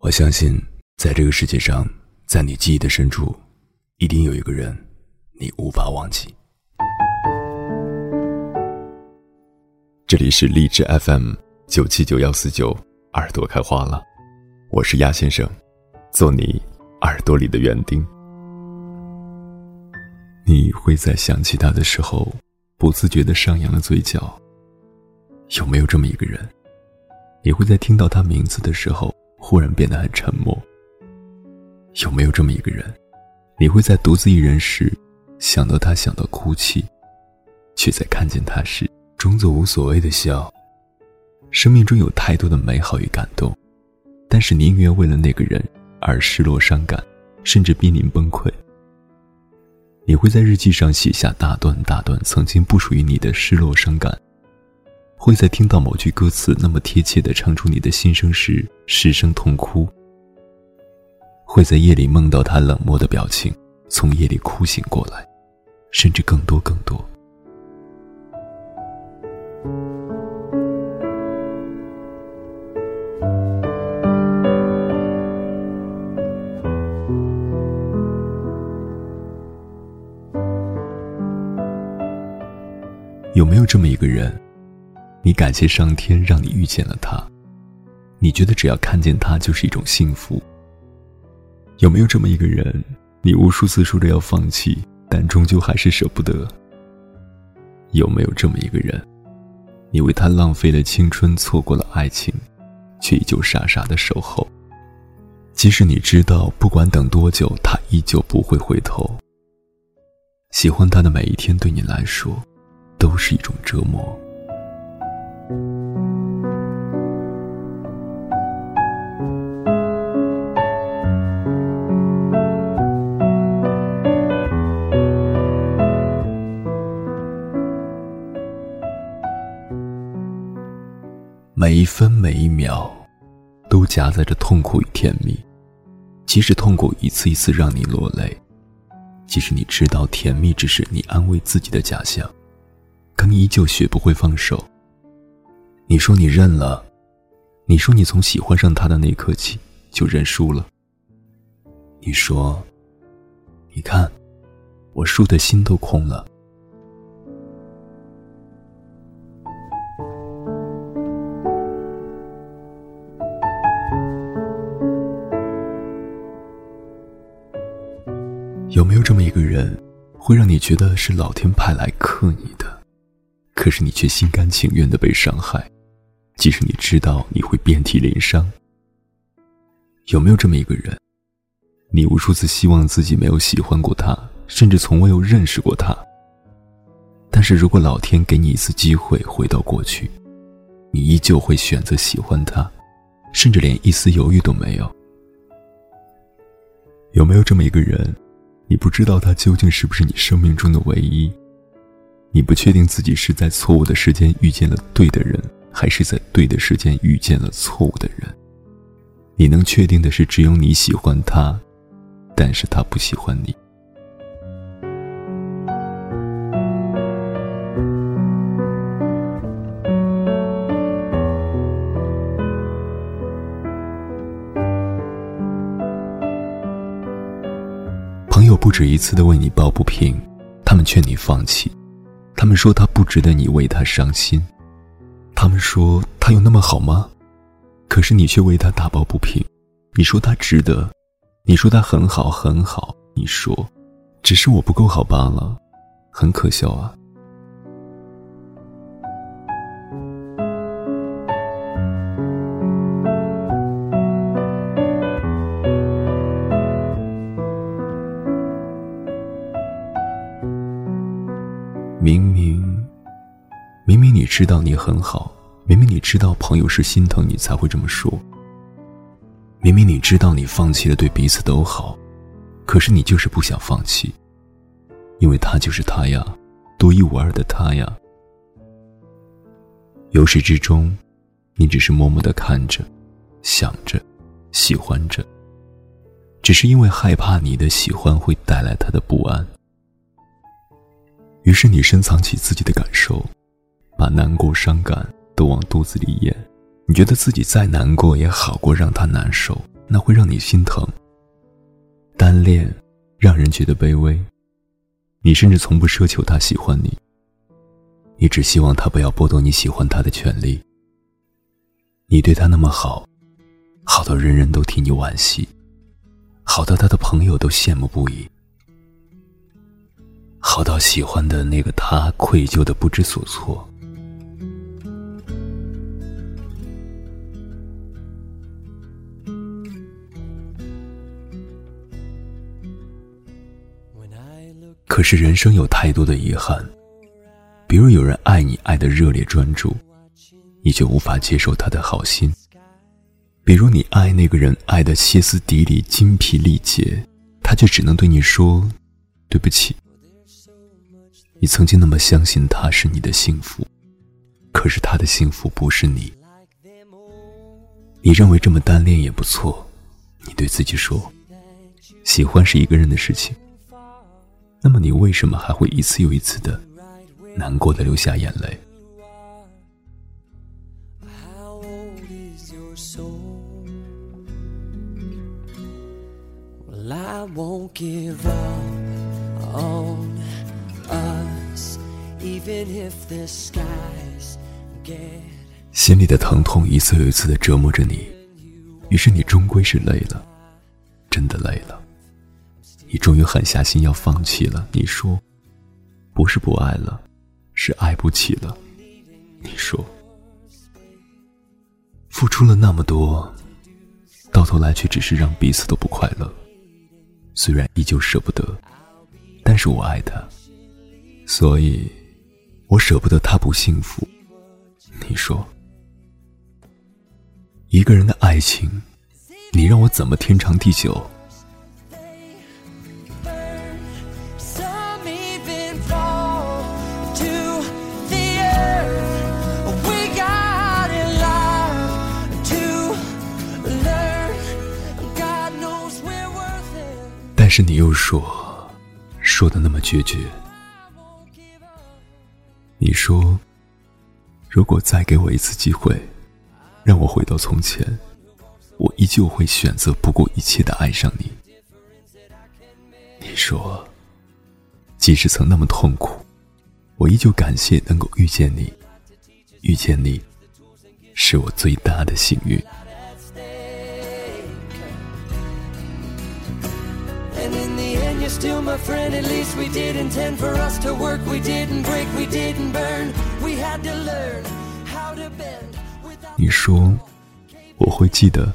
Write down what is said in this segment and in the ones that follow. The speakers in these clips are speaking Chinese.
我相信，在这个世界上，在你记忆的深处，一定有一个人，你无法忘记。这里是荔枝 FM 九七九幺四九，耳朵开花了，我是鸭先生，做你耳朵里的园丁。你会在想起他的时候，不自觉的上扬了嘴角。有没有这么一个人？你会在听到他名字的时候？忽然变得很沉默。有没有这么一个人，你会在独自一人时想到他，想到哭泣，却在看见他时装作无所谓的笑？生命中有太多的美好与感动，但是宁愿为了那个人而失落、伤感，甚至濒临崩溃。你会在日记上写下大段大段曾经不属于你的失落、伤感。会在听到某句歌词那么贴切的唱出你的心声时失声痛哭，会在夜里梦到他冷漠的表情，从夜里哭醒过来，甚至更多更多。有没有这么一个？你感谢上天让你遇见了他，你觉得只要看见他就是一种幸福。有没有这么一个人，你无数次说着要放弃，但终究还是舍不得？有没有这么一个人，你为他浪费了青春，错过了爱情，却依旧傻傻的守候？即使你知道不管等多久，他依旧不会回头。喜欢他的每一天对你来说，都是一种折磨。每一分每一秒，都夹杂着痛苦与甜蜜。即使痛苦一次一次让你落泪，即使你知道甜蜜只是你安慰自己的假象，可你依旧学不会放手。你说你认了，你说你从喜欢上他的那一刻起就认输了。你说，你看，我输的心都空了。有没有这么一个人，会让你觉得是老天派来克你的，可是你却心甘情愿的被伤害，即使你知道你会遍体鳞伤？有没有这么一个人，你无数次希望自己没有喜欢过他，甚至从未有认识过他，但是如果老天给你一次机会回到过去，你依旧会选择喜欢他，甚至连一丝犹豫都没有？有没有这么一个人？你不知道他究竟是不是你生命中的唯一，你不确定自己是在错误的时间遇见了对的人，还是在对的时间遇见了错误的人。你能确定的是，只有你喜欢他，但是他不喜欢你。有不止一次的为你抱不平，他们劝你放弃，他们说他不值得你为他伤心，他们说他有那么好吗？可是你却为他打抱不平，你说他值得，你说他很好很好，你说，只是我不够好罢了，很可笑啊。知道你很好，明明你知道朋友是心疼你才会这么说。明明你知道你放弃了对彼此都好，可是你就是不想放弃，因为他就是他呀，独一无二的他呀。由始至终，你只是默默的看着，想着，喜欢着，只是因为害怕你的喜欢会带来他的不安。于是你深藏起自己的感受，把难过、伤感都往肚子里咽。你觉得自己再难过也好过让他难受，那会让你心疼。单恋让人觉得卑微，你甚至从不奢求他喜欢你，你只希望他不要剥夺你喜欢他的权利。你对他那么好，好到人人都替你惋惜，好到他的朋友都羡慕不已，好到喜欢的那个他愧疚的不知所措。可是人生有太多的遗憾，比如有人爱你爱的热烈专注，你就无法接受他的好心；比如你爱那个人爱的歇斯底里、精疲力竭，他却只能对你说对不起。你曾经那么相信他是你的幸福，可是他的幸福不是你。你认为这么单恋也不错，你对自己说，喜欢是一个人的事情。那么你为什么还会一次又一次的难过的流下眼泪？心里的疼痛一次又一次的折磨着你，于是你终归是累了，真的累了。你终于狠下心要放弃了。你说，不是不爱了，是爱不起了。你说，付出了那么多，到头来却只是让彼此都不快乐。虽然依旧舍不得，但是我爱他，所以我舍不得他不幸福。你说，一个人的爱情，你让我怎么天长地久？是你又说，说的那么决绝。你说，如果再给我一次机会，让我回到从前，我依旧会选择不顾一切的爱上你。你说，即使曾那么痛苦，我依旧感谢能够遇见你，遇见你，是我最大的幸运。Still my friend at least we did intend for us to work we didn't break we didn't burn we had to learn how to bend 你说我会记得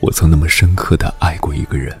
我曾那么深刻的爱过一个人